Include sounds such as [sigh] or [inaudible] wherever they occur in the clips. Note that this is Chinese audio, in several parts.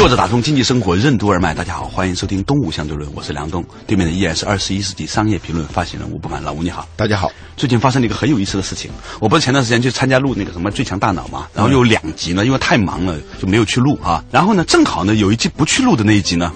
坐着打通经济生活任督二脉，大家好，欢迎收听《东吴相对论》，我是梁东，对面的依然是二十一世纪商业评论发行人吴不凡，老吴你好，大家好。最近发生了一个很有意思的事情，我不是前段时间去参加录那个什么《最强大脑》嘛，然后有两集呢，因为太忙了就没有去录啊。然后呢，正好呢有一集不去录的那一集呢，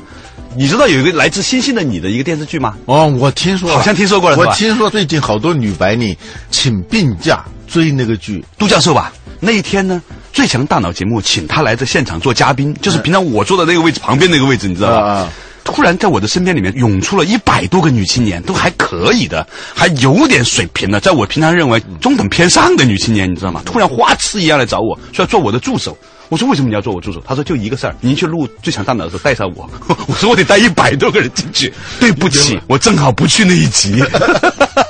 你知道有一个来自星星的你的一个电视剧吗？哦，我听说，好像听说过了，我听说最近好多女白领请病假追那个剧，杜教授吧。那一天呢，《最强大脑》节目请他来在现场做嘉宾，就是平常我坐的那个位置旁边那个位置，你知道吧？突然在我的身边里面涌出了一百多个女青年，都还可以的，还有点水平的，在我平常认为中等偏上的女青年，你知道吗？突然花痴一样来找我，说要做我的助手。我说为什么你要做我助手？他说就一个事儿，您去录《最强大脑》的时候带上我。[laughs] 我说我得带一百多个人进去。对不起，我正好不去那一集。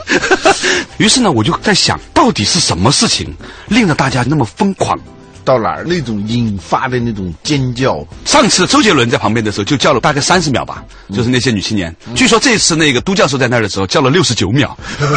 [laughs] 于是呢，我就在想到底是什么事情令得大家那么疯狂？到哪儿那种引发的那种尖叫？上次周杰伦在旁边的时候就叫了大概三十秒吧，就是那些女青年。据说这次那个都教授在那儿的时候叫了六十九秒，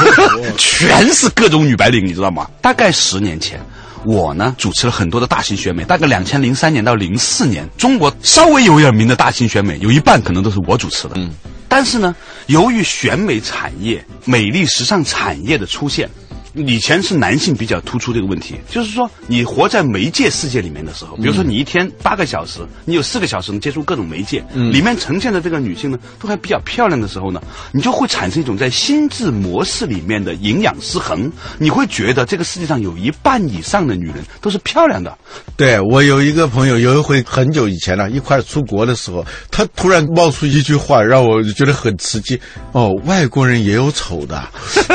[laughs] 全是各种女白领，你知道吗？大概十年前，我呢主持了很多的大型选美，大概两千零三年到零四年，中国稍微有点名的大型选美，有一半可能都是我主持的。嗯，但是呢，由于选美产业、美丽时尚产业的出现。以前是男性比较突出这个问题，就是说你活在媒介世界里面的时候，比如说你一天八个小时，你有四个小时能接触各种媒介，里面呈现的这个女性呢，都还比较漂亮的时候呢，你就会产生一种在心智模式里面的营养失衡，你会觉得这个世界上有一半以上的女人都是漂亮的。对我有一个朋友，有一回很久以前了，一块出国的时候，他突然冒出一句话，让我觉得很刺激。哦，外国人也有丑的，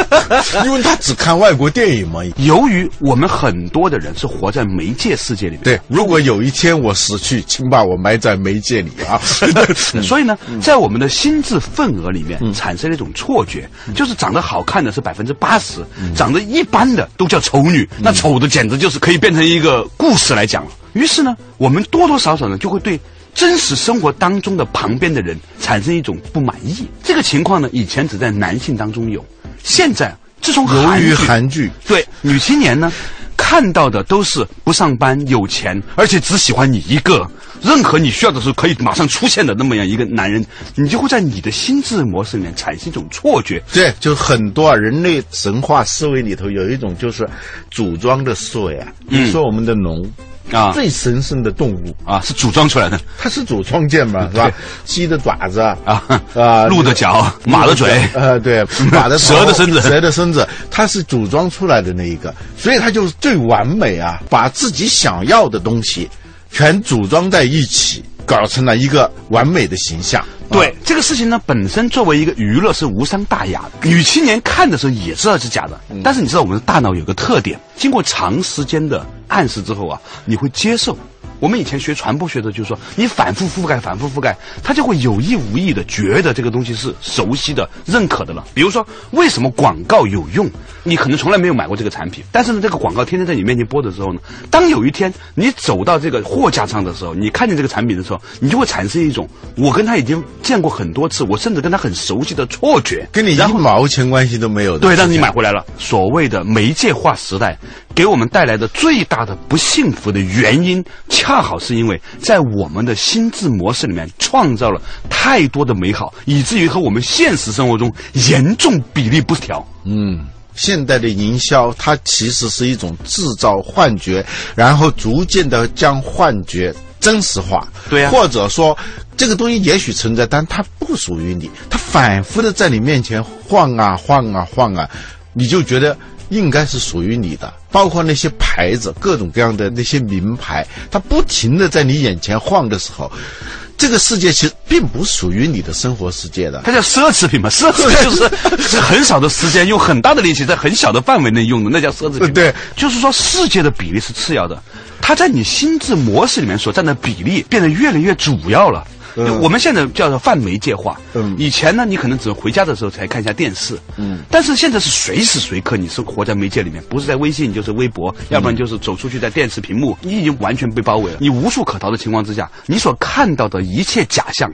[laughs] 因为他只看外。外国电影嘛，由于我们很多的人是活在媒介世界里面。对，如果有一天我死去，请把我埋在媒介里啊。[laughs] 所以呢，[laughs] 在我们的心智份额里面产生了一种错觉，就是长得好看的是百分之八十，长得一般的都叫丑女，那丑的简直就是可以变成一个故事来讲了。于是呢，我们多多少少呢就会对真实生活当中的旁边的人产生一种不满意。这个情况呢，以前只在男性当中有，现在。自从由于韩剧，对女青年呢，看到的都是不上班、有钱，而且只喜欢你一个。任何你需要的时候可以马上出现的那么样一个男人，你就会在你的心智模式里面产生一种错觉。对，就很多啊，人类神话思维里头有一种就是组装的思维啊。你说我们的龙。啊，最神圣的动物。啊，是组装出来的。它是组装件嘛，是吧？鸡的爪子啊，啊，[laughs] 鹿的脚，马的嘴，呃，对，[laughs] 马的蛇的身子，蛇的身子，它是组装出来的那一个，所以它就是最完美啊！把自己想要的东西全组装在一起，搞成了一个完美的形象。对这个事情呢，本身作为一个娱乐是无伤大雅的。女青年看的时候也知道是假的，但是你知道我们的大脑有个特点，经过长时间的暗示之后啊，你会接受。我们以前学传播学的，就是说你反复覆盖、反复覆盖，他就会有意无意的觉得这个东西是熟悉的、认可的了。比如说，为什么广告有用？你可能从来没有买过这个产品，但是呢，这个广告天天在你面前播的时候呢，当有一天你走到这个货架上的时候，你看见这个产品的时候，你就会产生一种我跟他已经见过很多次，我甚至跟他很熟悉的错觉，跟你一毛钱关系都没有。对，但是你买回来了。所谓的媒介化时代给我们带来的最大的不幸福的原因，恰。恰好是因为在我们的心智模式里面创造了太多的美好，以至于和我们现实生活中严重比例不调。嗯，现代的营销它其实是一种制造幻觉，然后逐渐的将幻觉真实化。对呀，或者说这个东西也许存在，但它不属于你，它反复的在你面前晃啊晃啊晃啊，你就觉得。应该是属于你的，包括那些牌子，各种各样的那些名牌，它不停的在你眼前晃的时候，这个世界其实并不属于你的生活世界的。它叫奢侈品嘛，奢侈品就是是很少的时间，用很大的力气，在很小的范围内用的，那叫奢侈品。对，就是说世界的比例是次要的，它在你心智模式里面所占的比例变得越来越主要了。嗯我们现在叫做泛媒介化。嗯以前呢，你可能只回家的时候才看一下电视。嗯，但是现在是随时随刻你是活在媒介里面，不是在微信就是微博，要不然就是走出去在电视屏幕，你已经完全被包围了。你无处可逃的情况之下，你所看到的一切假象。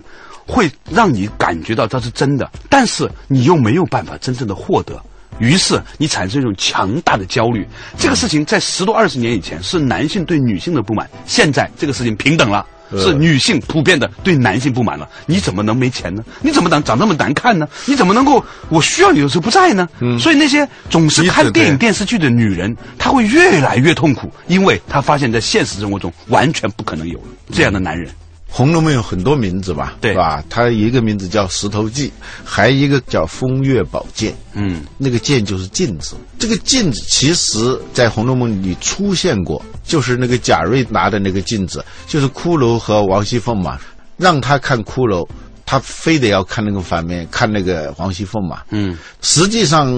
会让你感觉到它是真的，但是你又没有办法真正的获得，于是你产生一种强大的焦虑。这个事情在十多二十年以前是男性对女性的不满，现在这个事情平等了。是女性普遍的对男性不满了，你怎么能没钱呢？你怎么能长这么难看呢？你怎么能够我需要你的时候不在呢？所以那些总是看电影电视剧的女人，她会越来越痛苦，因为她发现在现实生活中完全不可能有这样的男人。《红楼梦》有很多名字吧，对是吧？它一个名字叫石头记，还一个叫风月宝剑。嗯，那个剑就是镜子。这个镜子其实在《红楼梦》里出现过，就是那个贾瑞拿的那个镜子，就是骷髅和王熙凤嘛，让他看骷髅。他非得要看那个反面，看那个王熙凤嘛。嗯，实际上，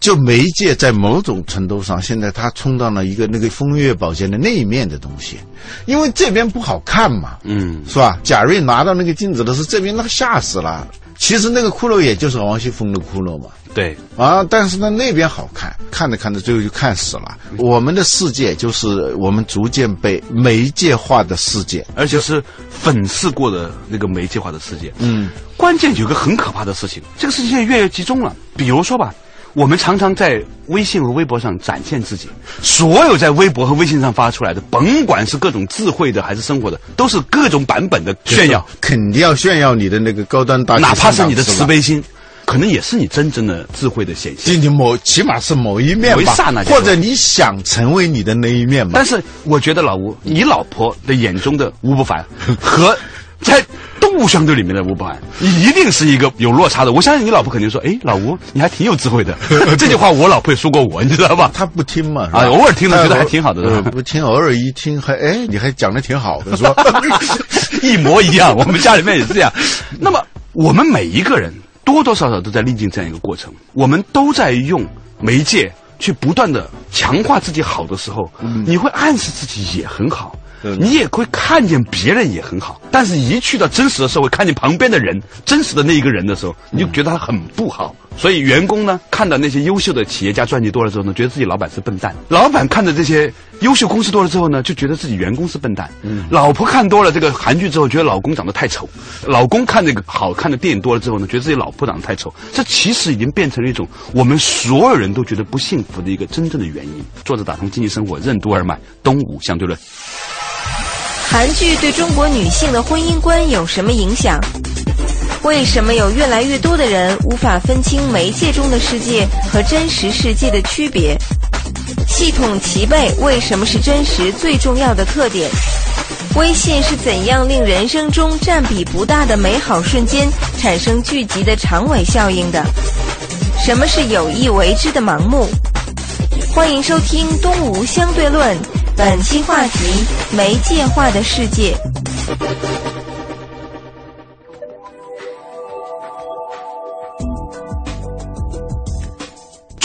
就媒介在某种程度上，现在他充当了一个那个风月宝鉴的那一面的东西，因为这边不好看嘛。嗯，是吧？贾瑞拿到那个镜子的时候，这边那个吓死了。其实那个骷髅也就是王熙凤的骷髅嘛。对，啊，但是呢，那边好看，看着看着最后就看死了。我们的世界就是我们逐渐被媒介化的世界。而且是粉饰过的那个媒介化的世界。嗯，关键有个很可怕的事情，这个事情现在越来越集中了。比如说吧，我们常常在微信和微博上展现自己，所有在微博和微信上发出来的，甭管是各种智慧的还是生活的，都是各种版本的炫耀，肯定要炫耀你的那个高端大气，哪怕是你的慈悲心，可能也是你真正的智慧的显现。就你某起码是某一面吧或者你想成为你的那一面吧。但是我觉得老吴，你老婆的眼中的吴不凡 [laughs] 和在动物相对里面的吴不凡，一定是一个有落差的。我相信你老婆肯定说：“哎，老吴，你还挺有智慧的。[laughs] ”这句话我老婆也说过我，你知道吧？他不听嘛，啊偶尔听了他觉得还挺好的 [laughs] 不听，偶尔一听还哎，你还讲的挺好的，是吧？一模一样，我们家里面也是这样。那么我们每一个人多多少少都在历经这样一个过程，我们都在用媒介去不断的强化自己好的时候，你会暗示自己也很好。嗯你也会看见别人也很好，但是一去到真实的社会，看见旁边的人，真实的那一个人的时候，你就觉得他很不好。所以员工呢，看到那些优秀的企业家传记多了之后呢，觉得自己老板是笨蛋；老板看着这些优秀公司多了之后呢，就觉得自己员工是笨蛋。老婆看多了这个韩剧之后，觉得老公长得太丑；老公看这个好看的电影多了之后呢，觉得自己老婆长得太丑。这其实已经变成了一种我们所有人都觉得不幸福的一个真正的原因。作者打通经济生活任督二脉，东吴相对论。韩剧对中国女性的婚姻观有什么影响？为什么有越来越多的人无法分清媒介中的世界和真实世界的区别？系统齐备为什么是真实最重要的特点？微信是怎样令人生中占比不大的美好瞬间产生聚集的长尾效应的？什么是有意为之的盲目？欢迎收听《东吴相对论》，本期话题：媒介化的世界。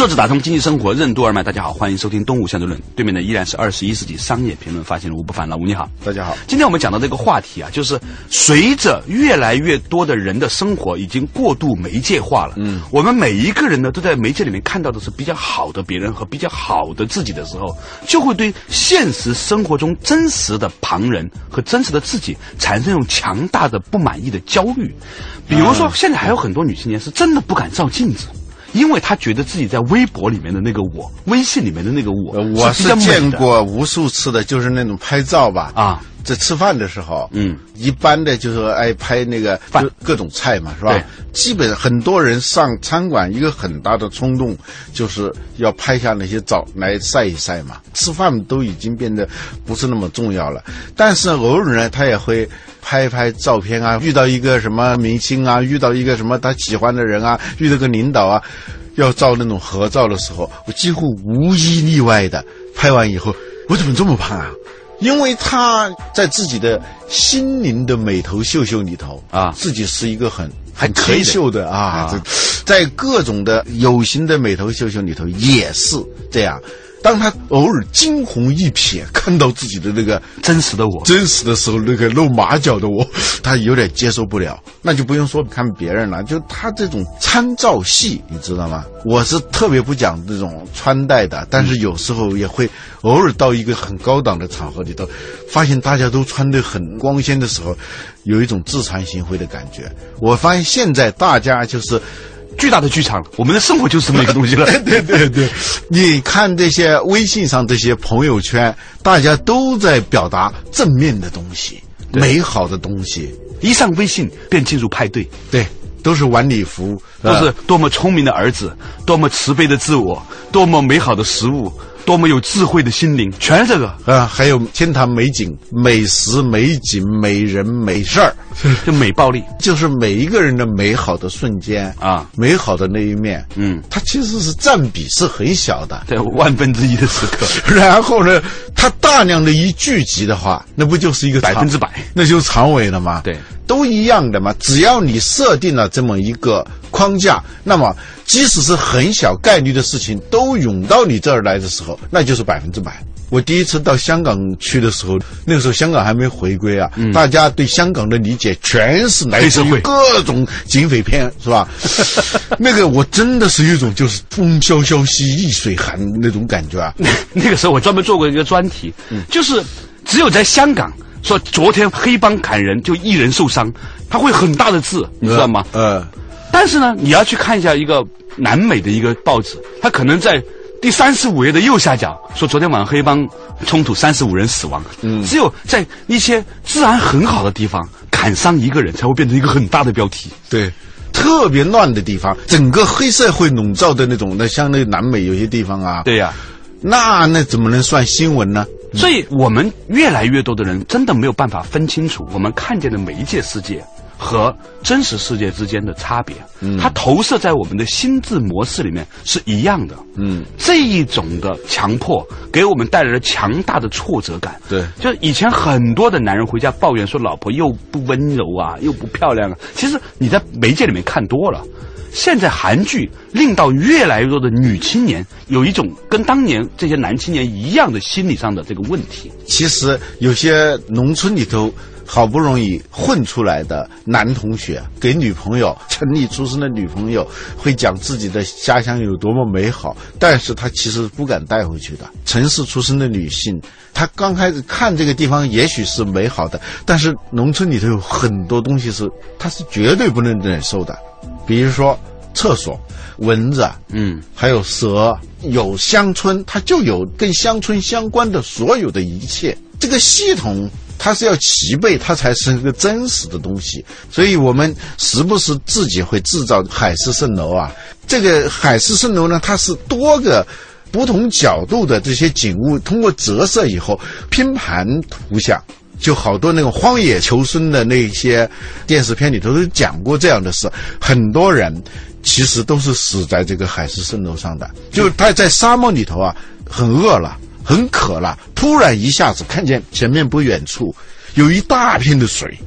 作者打通经济生活任督二脉，大家好，欢迎收听东吴相对论。对面的依然是二十一世纪商业评论发现人吴不凡，老吴你好。大家好，今天我们讲到这个话题啊，就是随着越来越多的人的生活已经过度媒介化了，嗯，我们每一个人呢都在媒介里面看到的是比较好的别人和比较好的自己的时候，就会对现实生活中真实的旁人和真实的自己产生一种强大的不满意的焦虑。比如说，现在还有很多女青年是真的不敢照镜子。因为他觉得自己在微博里面的那个我，微信里面的那个我，呃我是见过无数次的，就是那种拍照吧，啊，在吃饭的时候，嗯，一般的就是爱拍那个饭。就各种菜嘛，是吧？基本很多人上餐馆一个很大的冲动就是要拍下那些照来晒一晒嘛。吃饭都已经变得不是那么重要了，但是偶尔呢，他也会拍一拍照片啊，遇到一个什么明星啊，遇到一个什么他喜欢的人啊，遇到个领导啊，要照那种合照的时候，我几乎无一例外的拍完以后，我怎么这么胖啊？因为他在自己的心灵的美头秀秀里头啊自己是一个很很可以秀的啊啊，在各种的有形的美头秀秀里头也是这样。当他偶尔惊鸿一瞥，看到自己的那个真实的我，真实的时候，那个露马脚的我，他有点接受不了。那就不用说看别人了，就他这种参照系，你知道吗？我是特别不讲这种穿戴的，但是有时候也会偶尔到一个很高档的场合里头，发现大家都穿得很光鲜的时候，有一种自惭形秽的感觉。我发现现在大家就是。巨大的剧场，我们的生活就是这么一个东西了。[laughs] 对对对，你看这些微信上这些朋友圈，大家都在表达正面的东西、美好的东西，一上微信便进入派对，对，都是晚礼服，都是多么聪明的儿子，多么慈悲的自我，多么美好的食物。多么有智慧的心灵，全是这个啊！还有天堂美景、美食、美景、美人、美事儿，就美暴力，就是每一个人的美好的瞬间啊，美好的那一面，嗯，它其实是占比是很小的，在万分之一的时刻。[laughs] 然后呢，它大量的一聚集的话，那不就是一个百分之百，那就是长尾了吗？对，都一样的嘛。只要你设定了这么一个框架，那么。即使是很小概率的事情都涌到你这儿来的时候，那就是百分之百。我第一次到香港去的时候，那个时候香港还没回归啊，大家对香港的理解全是来自于各种警匪片，是吧？[laughs] 那个我真的是有一种就是风萧萧兮易水寒那种感觉啊。[laughs] 那个时候我专门做过一个专题，就是只有在香港说昨天黑帮砍人就一人受伤，他会很大的字，你知道吗？呃。但是呢，你要去看一下一个南美的一个报纸，它可能在第三十五页的右下角说，昨天晚上黑帮冲突三十五人死亡。嗯，只有在一些治安很好的地方砍伤一个人才会变成一个很大的标题。对，特别乱的地方，整个黑社会笼罩的那种，那像那南美有些地方啊。对呀，那那怎么能算新闻呢？所以我们越来越多的人真的没有办法分清楚我们看见的媒介世界。和真实世界之间的差别，它投射在我们的心智模式里面是一样的。嗯，这一种的强迫给我们带来了强大的挫折感。对，就是以前很多的男人回家抱怨说老婆又不温柔啊，又不漂亮啊。其实你在媒介里面看多了，现在韩剧令到越来越多的女青年有一种跟当年这些男青年一样的心理上的这个问题。其实有些农村里头。好不容易混出来的男同学，给女朋友城里出生的女朋友会讲自己的家乡有多么美好，但是他其实不敢带回去的。城市出生的女性，她刚开始看这个地方也许是美好的，但是农村里头有很多东西是她是绝对不能忍受的，比如说厕所、蚊子，嗯，还有蛇。有乡村，它就有跟乡村相关的所有的一切，这个系统。它是要齐备，它才是一个真实的东西。所以我们时不时自己会制造海市蜃楼啊。这个海市蜃楼呢，它是多个不同角度的这些景物，通过折射以后拼盘图像，就好多那种荒野求生的那些电视片里头都讲过这样的事。很多人其实都是死在这个海市蜃楼上的，就是他在沙漠里头啊，很饿了。很渴了，突然一下子看见前面不远处有一大片的水，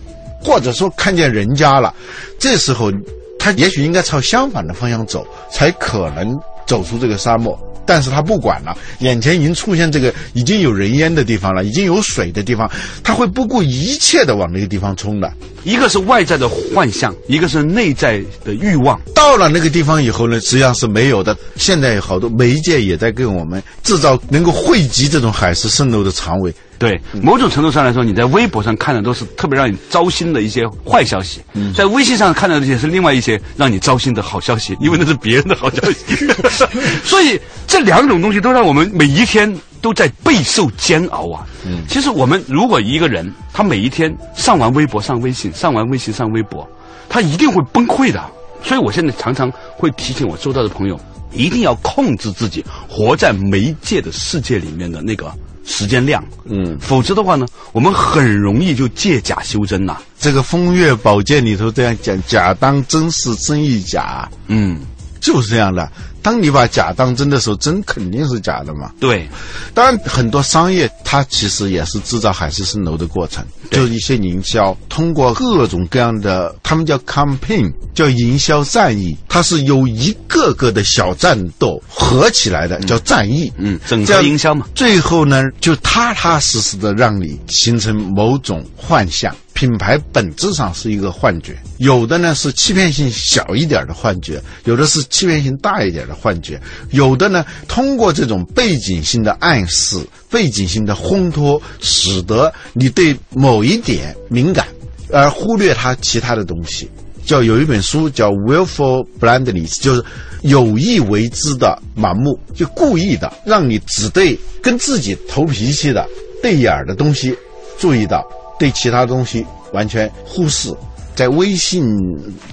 或者说看见人家了，这时候他也许应该朝相反的方向走，才可能走出这个沙漠。但是他不管了，眼前已经出现这个已经有人烟的地方了，已经有水的地方，他会不顾一切的往那个地方冲的。一个是外在的幻象，一个是内在的欲望。到了那个地方以后呢，实际上是没有的。现在有好多媒介也在给我们制造能够汇集这种海市蜃楼的长尾。对，某种程度上来说，你在微博上看的都是特别让你糟心的一些坏消息，在微信上看到的也是另外一些让你糟心的好消息，因为那是别人的好消息。[laughs] 所以这两种东西都让我们每一天都在备受煎熬啊。嗯，其实我们如果一个人他每一天上完微博、上微信、上完微信、上微博，他一定会崩溃的。所以我现在常常会提醒我周到的朋友，一定要控制自己活在媒介的世界里面的那个。时间量，嗯，否则的话呢，我们很容易就借假修真呐。这个《风月宝鉴》里头这样讲：假当真是真亦假。嗯，就是这样的。当你把假当真的时候，真肯定是假的嘛。对，当然，很多商业它其实也是制造海市蜃楼的过程，对就是一些营销，通过各种各样的，他们叫 campaign，叫营销战役，它是由一个个的小战斗合起来的，叫战役。嗯，整这样合营销嘛。最后呢，就踏踏实实的让你形成某种幻象。品牌本质上是一个幻觉，有的呢是欺骗性小一点的幻觉，有的是欺骗性大一点的幻觉，有的呢通过这种背景性的暗示、背景性的烘托，使得你对某一点敏感，而忽略它其他的东西。叫有一本书叫 willful blindness，就是有意为之的盲目，就故意的让你只对跟自己投脾气的、对眼儿的东西注意到，对其他东西完全忽视。在微信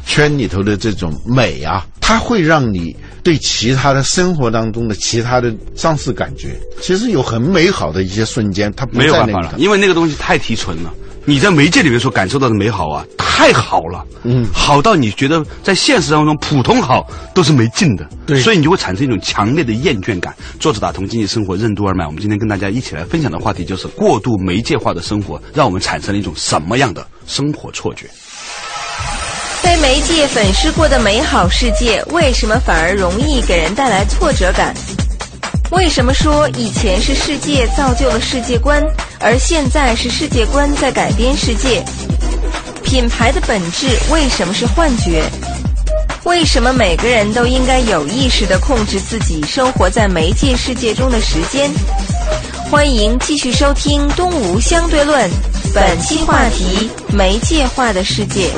圈里头的这种美啊，它会让你对其他的生活当中的其他的丧失感觉。其实有很美好的一些瞬间，它没有办法了，因为那个东西太提纯了。你在媒介里面所感受到的美好啊，太好了，嗯，好到你觉得在现实当中普通好都是没劲的，对所以你就会产生一种强烈的厌倦感。作者打通经济生活任督二脉，我们今天跟大家一起来分享的话题就是过度媒介化的生活，让我们产生了一种什么样的生活错觉？被媒介粉饰过的美好世界，为什么反而容易给人带来挫折感？为什么说以前是世界造就了世界观，而现在是世界观在改变世界？品牌的本质为什么是幻觉？为什么每个人都应该有意识地控制自己生活在媒介世界中的时间？欢迎继续收听《东吴相对论》，本期话题：媒介化的世界。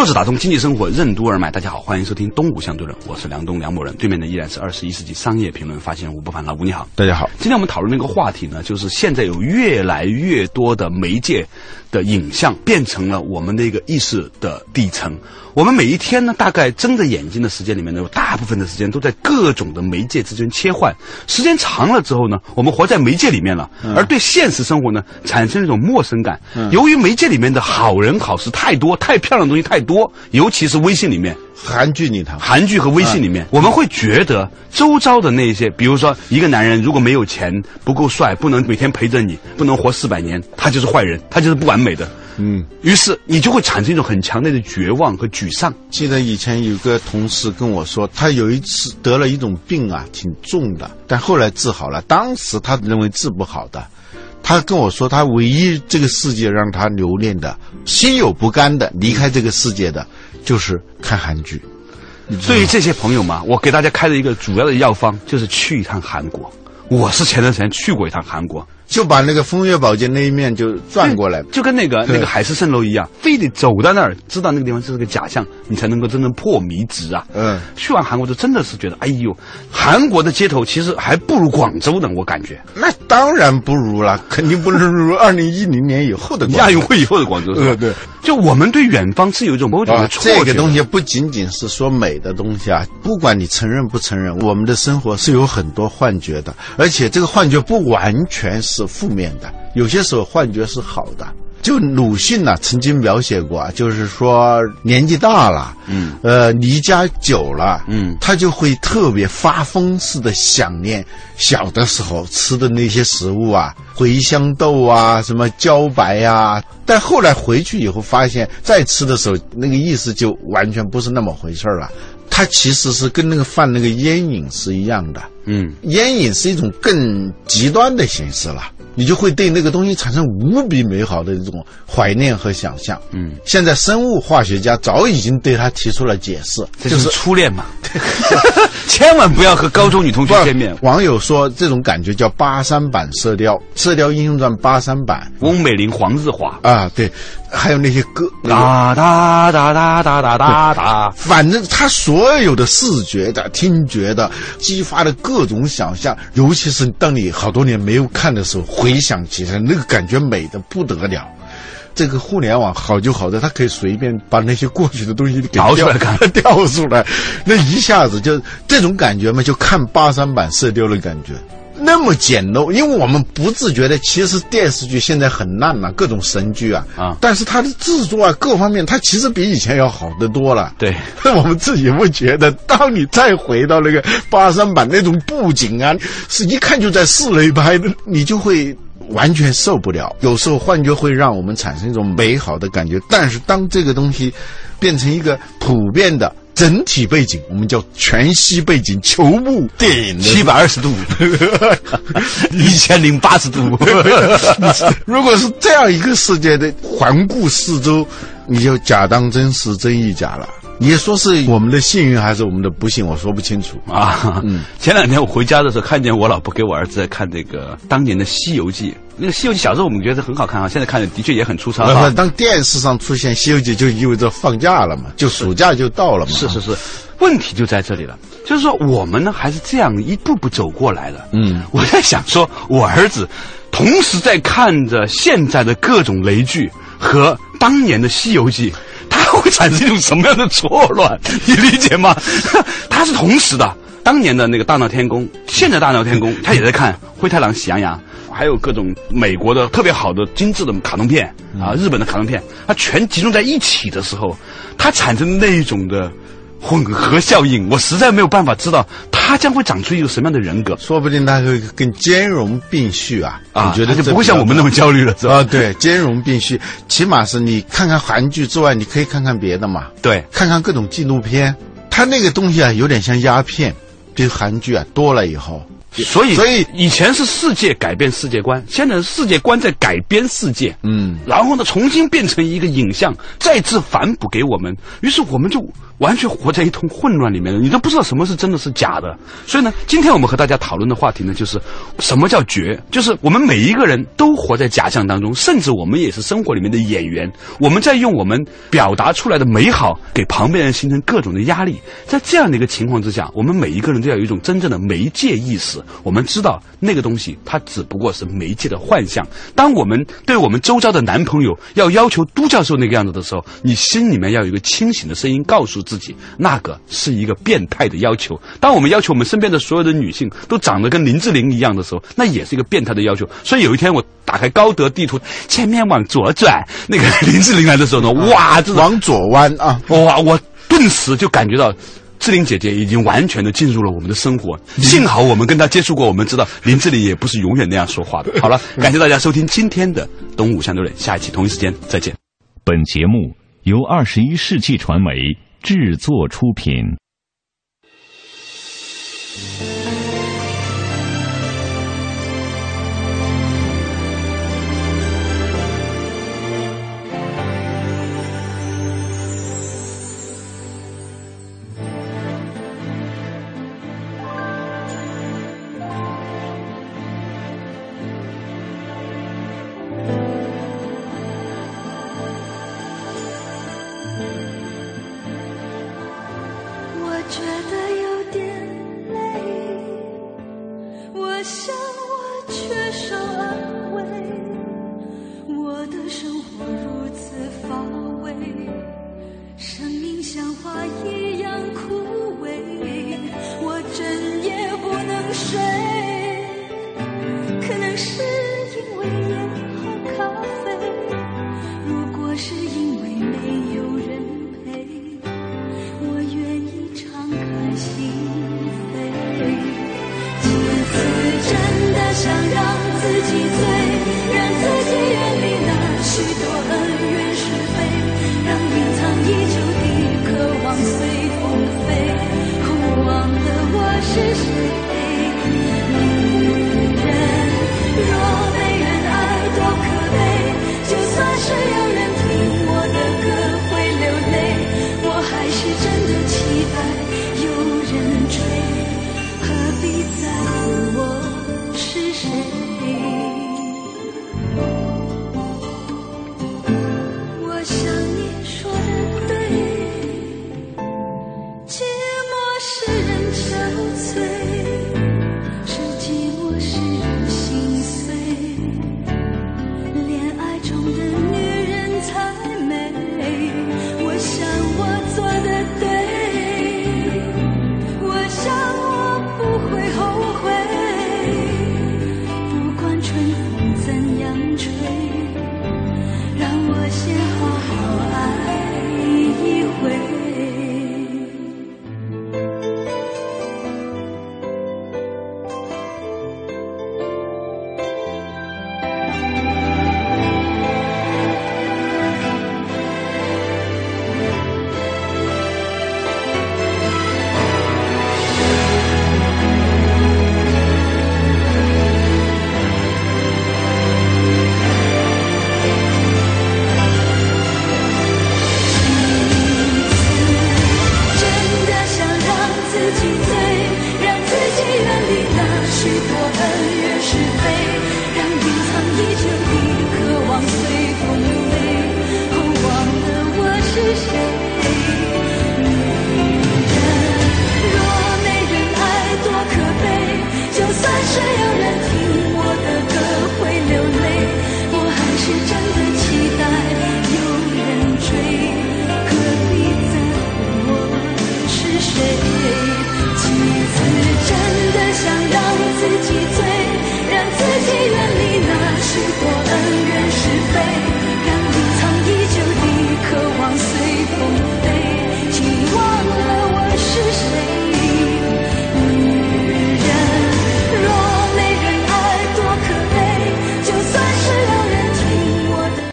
作者打通经济生活任督二脉，大家好，欢迎收听《东吴相对论》，我是梁东梁某人，对面的依然是二十一世纪商业评论发现人吴不凡，老吴你好。大家好，今天我们讨论的一个话题呢，就是现在有越来越多的媒介的影像变成了我们的一个意识的底层。我们每一天呢，大概睁着眼睛的时间里面呢，有大部分的时间都在各种的媒介之间切换。时间长了之后呢，我们活在媒介里面了，而对现实生活呢，产生一种陌生感。由于媒介里面的好人好事太多，太漂亮的东西太多，尤其是微信里面，韩剧里头，韩剧和微信里面，我们会觉得周遭的那些，比如说一个男人如果没有钱、不够帅、不能每天陪着你、不能活四百年，他就是坏人，他就是不完美的。嗯。于是你就会产生一种很强烈的绝望和沮丧。记得以前有个同事跟我说，他有一次得了一种病啊，挺重的，但后来治好了。当时他认为治不好的，他跟我说，他唯一这个世界让他留恋的、心有不甘的离开这个世界的，就是看韩剧。对于这些朋友嘛，我给大家开了一个主要的药方，就是去一趟韩国。我是前段时间去过一趟韩国，就把那个风月宝鉴那一面就转过来，就跟那个那个海市蜃楼一样，非得走到那儿，知道那个地方是个假象，你才能够真正破迷执啊。嗯，去完韩国就真的是觉得，哎呦，韩国的街头其实还不如广州呢，我感觉。那当然不如了，肯定不能如 [laughs] 二零一零年以后的亚运会以后的广州对？呃对，就我们对远方是有一种某种错觉的。这个东西不仅仅是说美的东西啊，不管你承认不承认，我们的生活是有很多幻觉的，而且这个幻觉不完全是负面的，有些时候幻觉是好的。就鲁迅呢、曾经描写过啊，就是说年纪大了，嗯，呃，离家久了，嗯他就会特别发疯似的想念小的时候吃的那些食物啊，茴香豆啊，什么茭白啊。但后来回去以后发现，再吃的时候，那个意思就完全不是那么回事儿了。它其实是跟那个犯那个烟瘾是一样的，嗯，烟瘾是一种更极端的形式了，你就会对那个东西产生无比美好的一种怀念和想象。嗯，现在生物化学家早已经对它提出了解释，这就就是是初恋嘛，[laughs] 千万不要和高中女同学见面。网友说这种感觉叫八三版射雕，《射雕英雄传》八三版翁美玲、黄日华，啊，对，还有那些歌，那个哒哒哒哒哒哒哒哒。反正他所有的视觉的、听觉的，激发的各种想象，尤其是当你好多年没有看的时候，回想起来，那个感觉美的不得了。这个互联网好就好在它可以随便把那些过去的东西给调调出来看 [laughs] 调出来，那一下子就这种感觉嘛，就看八三版射雕的感觉。那么简陋，因为我们不自觉的，其实电视剧现在很烂了，各种神剧啊，啊但是它的制作啊，各方面，它其实比以前要好得多了。对，[laughs] 我们自己不觉得，当你再回到那个八三版那种布景啊，是一看就在室内拍的，你就会完全受不了。有时候幻觉会让我们产生一种美好的感觉，但是当这个东西变成一个普遍的。整体背景，我们叫全息背景球幕电影的七百二十度，一千零八十度。[laughs] 如果是这样一个世界的环顾四周，你就假当真是真亦假了。你说是我们的幸运还是我们的不幸，我说不清楚。啊，嗯，前两天我回家的时候，看见我老婆给我儿子在看那个当年的《西游记》。那个《西游记》小时候我们觉得很好看啊，现在看的的确也很粗糙啊。当电视上出现《西游记》，就意味着放假了嘛，就暑假就到了嘛。是是是，问题就在这里了，就是说我们呢还是这样一步步走过来的。嗯，我在想说，我儿子同时在看着现在的各种雷剧和当年的《西游记》。[laughs] 他会产生一种什么样的错乱？你理解吗？它是同时的，当年的那个大闹天宫，现在大闹天宫，他也在看灰太狼、喜羊羊，还有各种美国的特别好的精致的卡通片啊，日本的卡通片，它全集中在一起的时候，它产生那一种的混合效应，我实在没有办法知道他将会长出一个什么样的人格。说不定他会更兼容并蓄啊！啊，你觉得就不会像我们那么焦虑了，是吧？啊，对，兼容并蓄，起码是你看看韩剧之外，你可以看看别的嘛。对，看看各种纪录片，他那个东西啊，有点像鸦片，比如韩剧啊多了以后，所以所以以前是世界改变世界观，现在是世界观在改编世界。嗯，然后呢，重新变成一个影像，再次反哺给我们。于是我们就完全活在一通混乱里面了，你都不知道什么是真的是假的。所以呢，今天我们和大家讨论的话题呢，就是什么叫绝？就是我们每一个人都活在假象当中，甚至我们也是生活里面的演员。我们在用我们表达出来的美好，给旁边人形成各种的压力。在这样的一个情况之下，我们每一个人都要有一种真正的媒介意识。我们知道那个东西，它只不过是媒介的幻象。当我们对我们周遭的男朋友要要求都教授那个样子的时候，你心里面要有一个清醒的声音告诉自己，那个是一个变态的要求。当我们要求我们身边的所有的女性都长得跟林志玲一样的时候，那也是一个变态的要求。所以有一天我打开高德地图，前面往左转，那个林志玲来的时候呢，哇，这往左弯啊，哇，我顿时就感觉到。志玲姐姐已经完全的进入了我们的生活，幸好我们跟她接触过，我们知道林志玲也不是永远那样说话的。好了，感谢大家收听今天的《东武相对论》，下一期同一时间再见。本节目由二十一世纪传媒制作出品。